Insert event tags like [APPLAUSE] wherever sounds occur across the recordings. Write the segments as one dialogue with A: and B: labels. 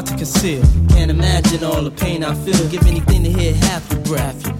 A: hard to conceal. Can't imagine all the pain I feel. Give anything to hear half your breath.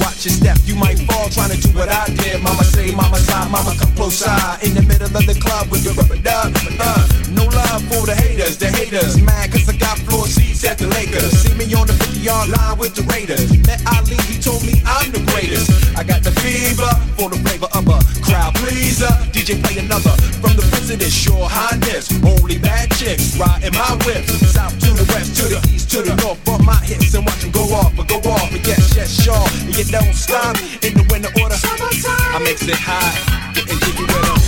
A: watch your step. You might fall trying to do what I did. Mama say, mama side, mama come close side. In the middle of the club with your rubber dub. Uh, no love for the haters, the haters. Mad cause I got floor seats at the Lakers. See me on the 50 yard line with the Raiders. Met Ali, he told me I'm the greatest. I got the fever for the flavor of a crowd pleaser. DJ play another from the president, sure highness. Only bad chicks riding my whip. South to the west, to the east, to the north. Bump my hips and watch them go off, but go off. But yes, yes, sure don't stop in
B: the winter order. Summertime. I mix it
A: hot and keep you with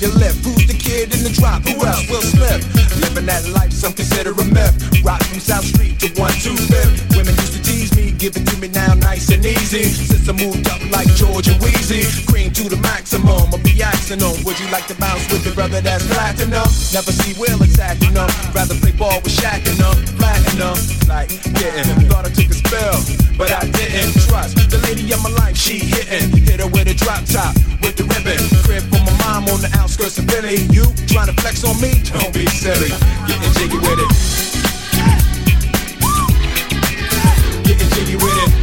A: need a lift. Who's the kid in the drop? Who else will slip? Living that life some consider a myth. Rock from South Street to 125th. Women give it to me now nice and easy. Since I moved up like George and Weezy, cream to the maximum. I'll be axing on. Would you like to bounce with the brother that's platinum? Never see Will attacking them. Rather play ball with Shaq and them. Platinum, like getting. Thought I took a spell, but I didn't. Trust the lady of my life, she hitting. Hit her with a drop top, with the ribbon. Crib for my mom on the outskirts of Philly. You trying to flex on me? Don't be silly. Getting jiggy with it. get jiggy with it.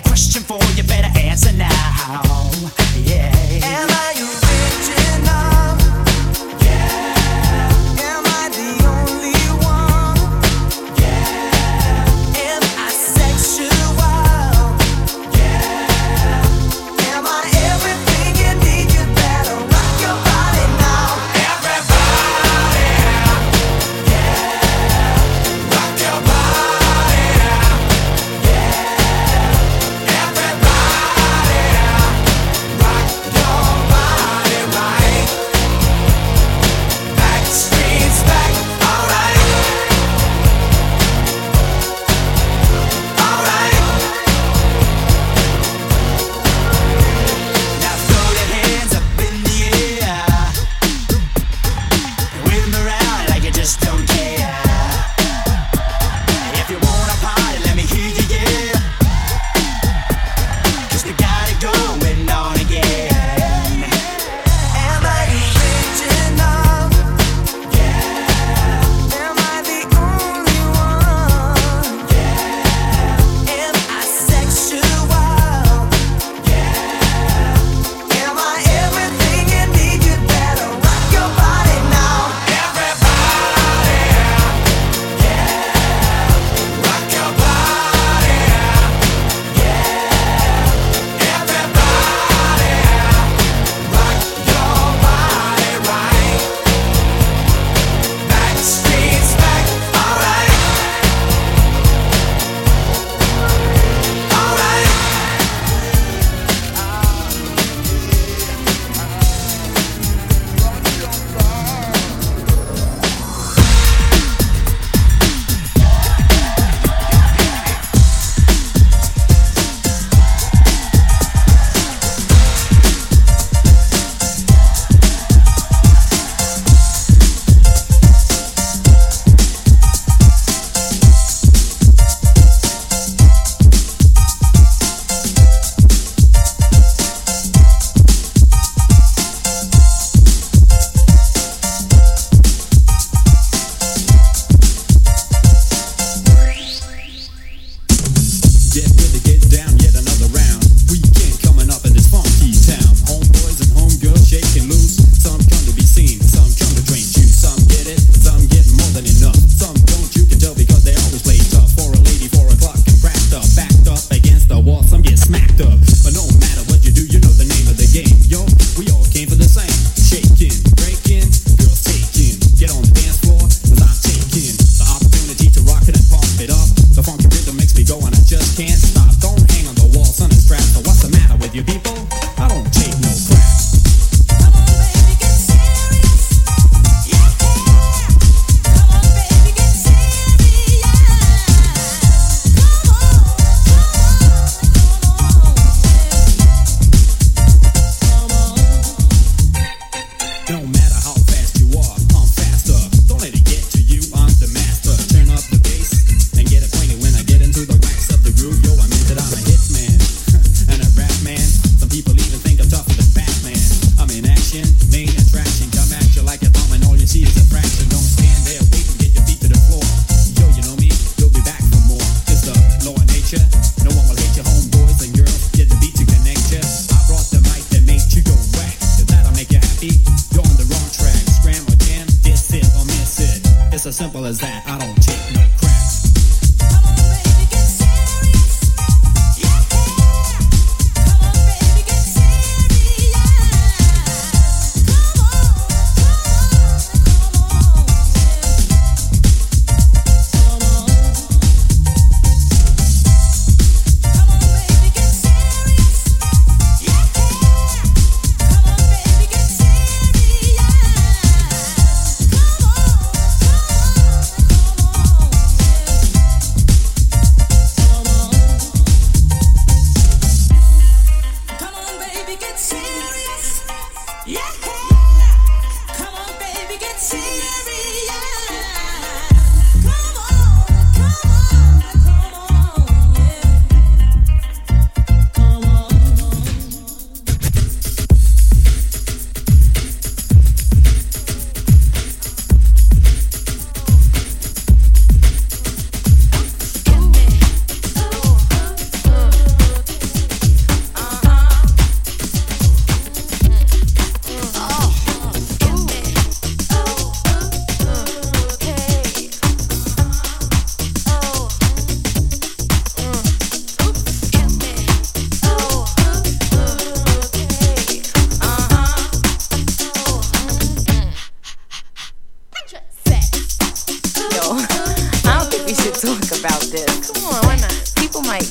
C: question for you, better answer now.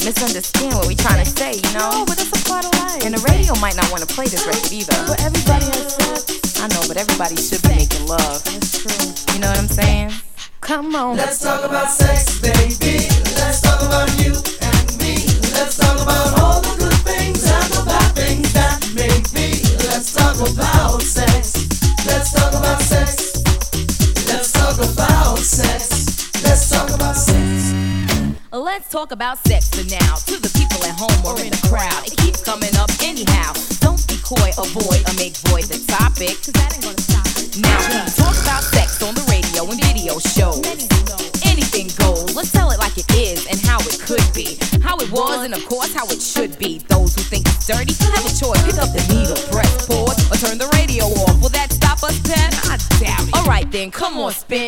D: Misunderstand what we're trying to say, you know? No, but that's a part of life. And the radio might not want to play this record either. But everybody has sex. I know, but everybody should be making love. That's true. You know what I'm saying? Come on.
E: Let's talk about sex, baby. Let's talk about you talk about sex
D: for now. To the people at home or in the crowd, it keeps coming up anyhow. Don't be coy, avoid, or make void the topic. Cause that ain't gonna stop it. Now we talk about sex on the radio and video shows. Anything goes. Let's tell it like it is and how it could be. How it was and of course how it should be. Those who think it's dirty have a choice. Pick up the needle, press pause, or turn the radio off. Will that stop us, Pep? I doubt it. Alright then, come on, spin.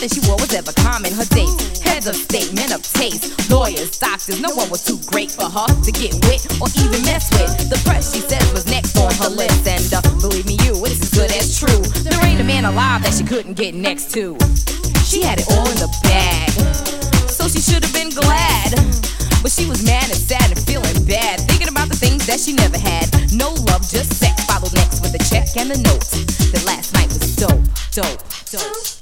D: Nothing she wore was ever common. Her dates, heads of state, men of taste, lawyers, doctors. No one was too great for her to get with or even mess with. The press, she says, was next on her list. And uh, believe me, you, it's as good as true. There ain't a man alive that she couldn't get next to. She had it all in the bag so she should have been glad. But she was mad and sad and feeling bad, thinking about the things that she never had. No love, just sex. Followed next with a check and a note. That last night was dope, dope, dope, dope.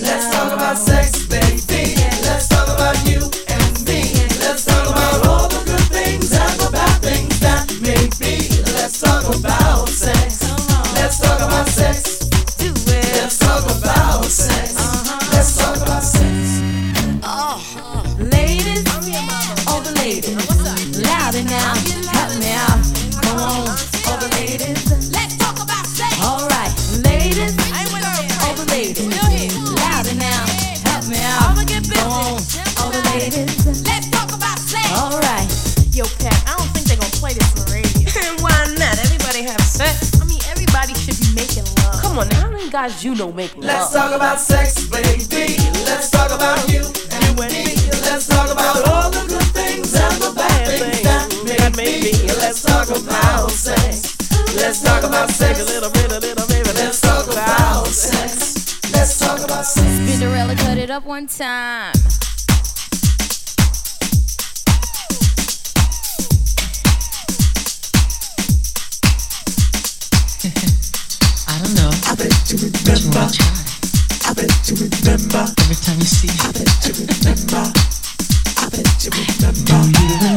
E: Let's talk about sex, baby. You
F: know make
E: Let's talk about sex, baby. Let's talk about you and me. Let's talk about all the good things and the bad things that make me. Let's talk about sex. Let's talk about sex. A little bit, a little baby. Let's talk about sex. Let's talk about sex.
D: Spinderella cut it up one time. [LAUGHS]
G: I don't know. I bet you remember. But you try. I bet you remember. Every time you see I bet you remember. I bet you remember.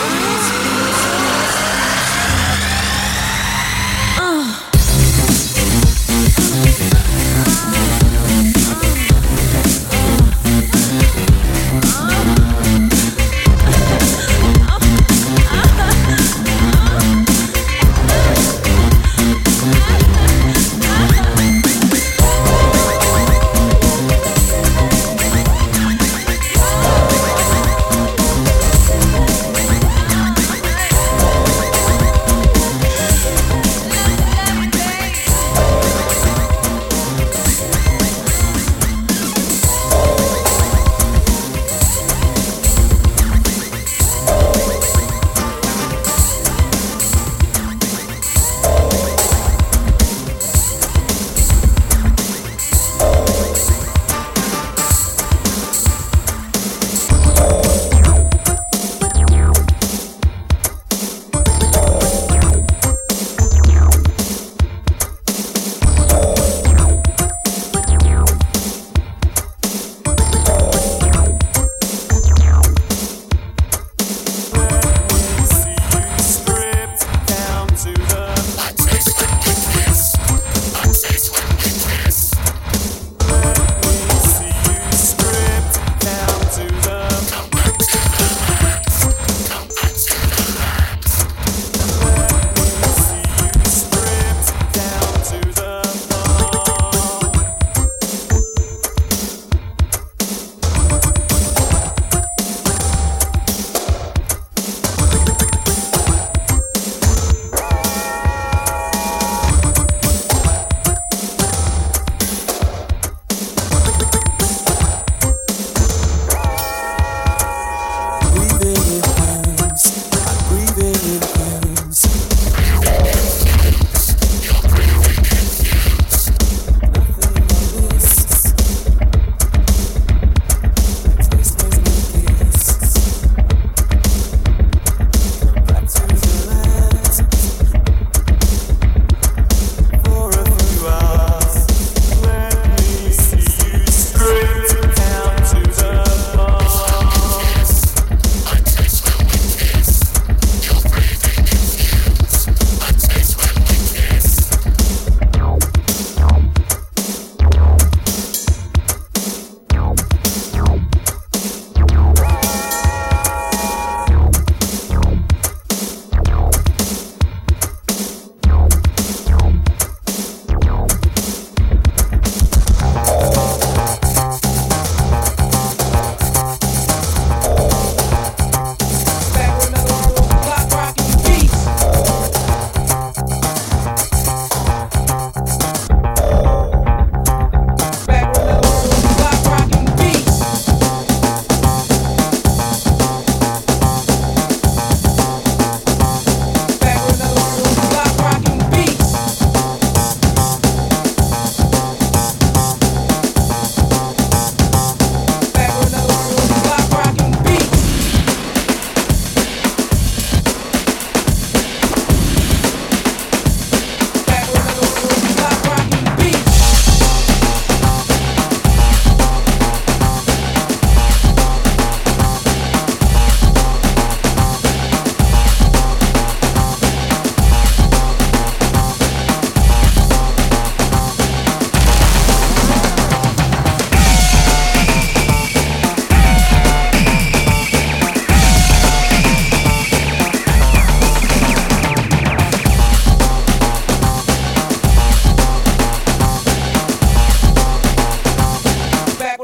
H: Thank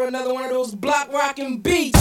G: another one of those block rocking beats.